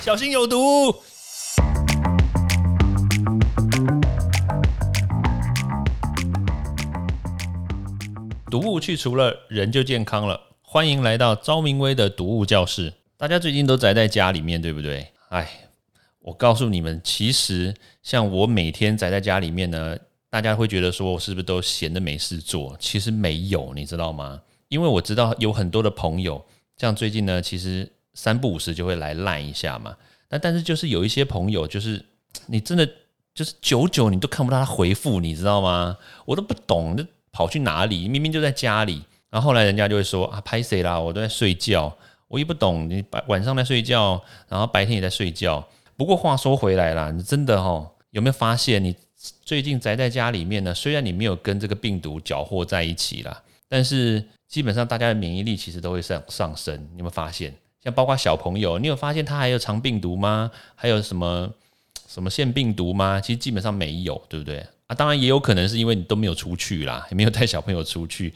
小心有毒。毒物去除了，人就健康了。欢迎来到昭明威的毒物教室。大家最近都宅在家里面，对不对？哎，我告诉你们，其实像我每天宅在家里面呢，大家会觉得说我是不是都闲的没事做？其实没有，你知道吗？因为我知道有很多的朋友，像最近呢，其实三不五时就会来烂一下嘛。那但是就是有一些朋友，就是你真的就是久久你都看不到他回复，你知道吗？我都不懂。跑去哪里？明明就在家里。然后后来人家就会说啊，拍谁啦？我都在睡觉。我也不懂，你白晚上在睡觉，然后白天也在睡觉。不过话说回来啦，你真的哈有没有发现，你最近宅在家里面呢？虽然你没有跟这个病毒搅和在一起啦，但是基本上大家的免疫力其实都会上上升。你有没有发现？像包括小朋友，你有发现他还有肠病毒吗？还有什么什么腺病毒吗？其实基本上没有，对不对？啊，当然也有可能是因为你都没有出去啦，也没有带小朋友出去。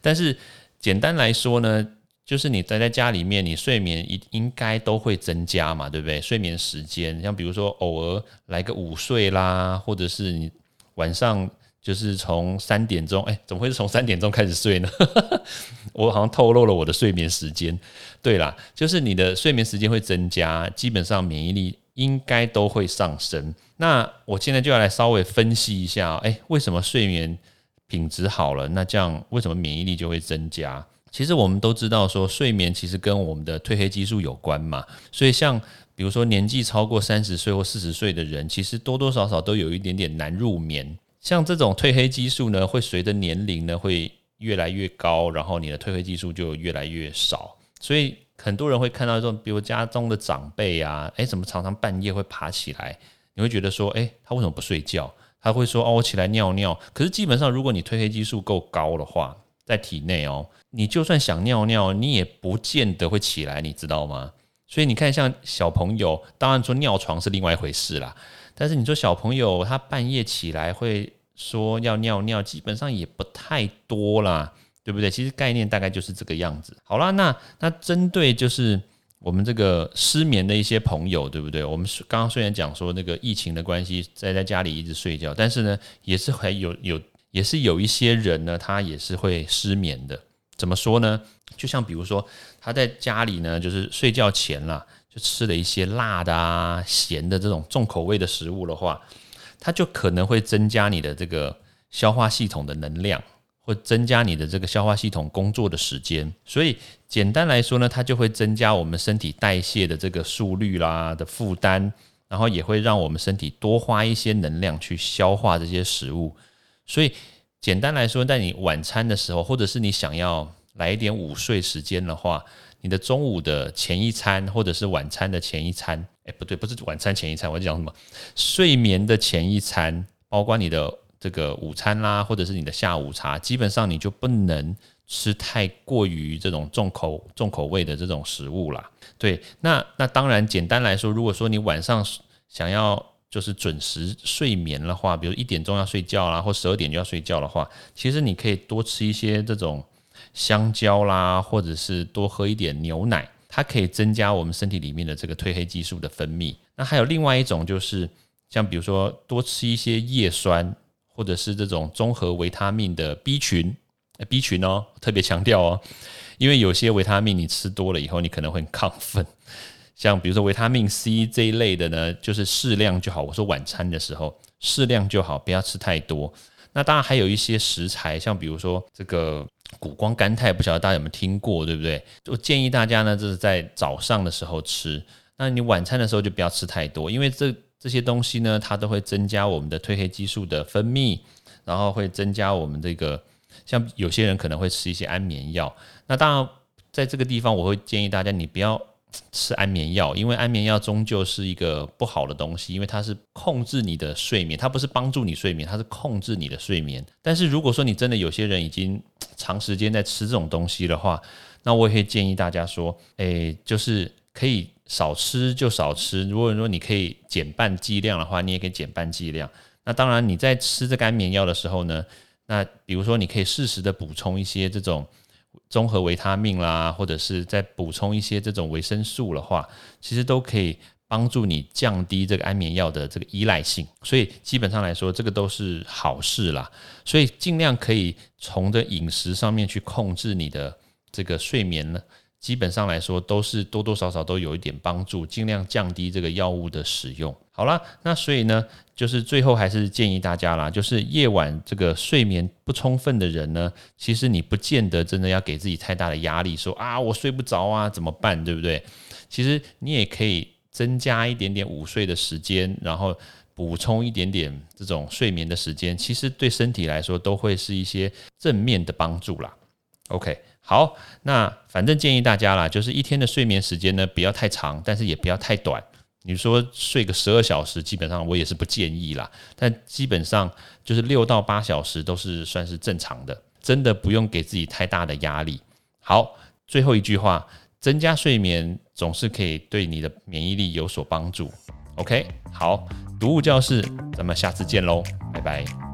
但是简单来说呢，就是你待在家里面，你睡眠应应该都会增加嘛，对不对？睡眠时间，像比如说偶尔来个午睡啦，或者是你晚上就是从三点钟，哎，怎么会是从三点钟开始睡呢？我好像透露了我的睡眠时间。对啦，就是你的睡眠时间会增加，基本上免疫力应该都会上升。那我现在就要来稍微分析一下，哎，为什么睡眠品质好了，那这样为什么免疫力就会增加？其实我们都知道，说睡眠其实跟我们的褪黑激素有关嘛。所以像比如说年纪超过三十岁或四十岁的人，其实多多少少都有一点点难入眠。像这种褪黑激素呢，会随着年龄呢会越来越高，然后你的褪黑激素就越来越少。所以很多人会看到这种，比如家中的长辈啊，哎，怎么常常半夜会爬起来？你会觉得说，哎，他为什么不睡觉？他会说，哦，我起来尿尿。可是基本上，如果你褪黑激素够高的话，在体内哦，你就算想尿尿，你也不见得会起来，你知道吗？所以你看，像小朋友，当然说尿床是另外一回事啦。但是你说小朋友他半夜起来会说要尿尿，基本上也不太多啦，对不对？其实概念大概就是这个样子。好啦，那那针对就是。我们这个失眠的一些朋友，对不对？我们刚刚虽然讲说那个疫情的关系，在在家里一直睡觉，但是呢，也是还有有，也是有一些人呢，他也是会失眠的。怎么说呢？就像比如说他在家里呢，就是睡觉前啦，就吃了一些辣的啊、咸的这种重口味的食物的话，它就可能会增加你的这个消化系统的能量。或增加你的这个消化系统工作的时间，所以简单来说呢，它就会增加我们身体代谢的这个速率啦的负担，然后也会让我们身体多花一些能量去消化这些食物。所以简单来说，在你晚餐的时候，或者是你想要来一点午睡时间的话，你的中午的前一餐，或者是晚餐的前一餐，哎，不对，不是晚餐前一餐，我在讲什么？睡眠的前一餐，包括你的。这个午餐啦，或者是你的下午茶，基本上你就不能吃太过于这种重口重口味的这种食物啦。对，那那当然，简单来说，如果说你晚上想要就是准时睡眠的话，比如一点钟要睡觉啦，或十二点就要睡觉的话，其实你可以多吃一些这种香蕉啦，或者是多喝一点牛奶，它可以增加我们身体里面的这个褪黑激素的分泌。那还有另外一种就是，像比如说多吃一些叶酸。或者是这种综合维他命的 B 群，B 群哦，特别强调哦，因为有些维他命你吃多了以后，你可能会很亢奋。像比如说维他命 C 这一类的呢，就是适量就好。我说晚餐的时候适量就好，不要吃太多。那当然还有一些食材，像比如说这个谷胱甘肽，不晓得大家有没有听过，对不对？我建议大家呢，就是在早上的时候吃。那你晚餐的时候就不要吃太多，因为这。这些东西呢，它都会增加我们的褪黑激素的分泌，然后会增加我们这个，像有些人可能会吃一些安眠药。那当然，在这个地方，我会建议大家，你不要吃安眠药，因为安眠药终究是一个不好的东西，因为它是控制你的睡眠，它不是帮助你睡眠，它是控制你的睡眠。但是如果说你真的有些人已经长时间在吃这种东西的话，那我也会建议大家说，诶，就是可以。少吃就少吃。如果说你可以减半剂量的话，你也可以减半剂量。那当然，你在吃这个安眠药的时候呢，那比如说你可以适时的补充一些这种综合维他命啦，或者是再补充一些这种维生素的话，其实都可以帮助你降低这个安眠药的这个依赖性，所以基本上来说，这个都是好事啦。所以尽量可以从这饮食上面去控制你的这个睡眠呢，基本上来说都是多多少少都有一点帮助，尽量降低这个药物的使用。好啦，那所以呢，就是最后还是建议大家啦，就是夜晚这个睡眠不充分的人呢，其实你不见得真的要给自己太大的压力，说啊我睡不着啊怎么办，对不对？其实你也可以增加一点点午睡的时间，然后。补充一点点这种睡眠的时间，其实对身体来说都会是一些正面的帮助啦。OK，好，那反正建议大家啦，就是一天的睡眠时间呢不要太长，但是也不要太短。你说睡个十二小时，基本上我也是不建议啦。但基本上就是六到八小时都是算是正常的，真的不用给自己太大的压力。好，最后一句话，增加睡眠总是可以对你的免疫力有所帮助。OK，好。读物教室，咱们下次见喽，拜拜！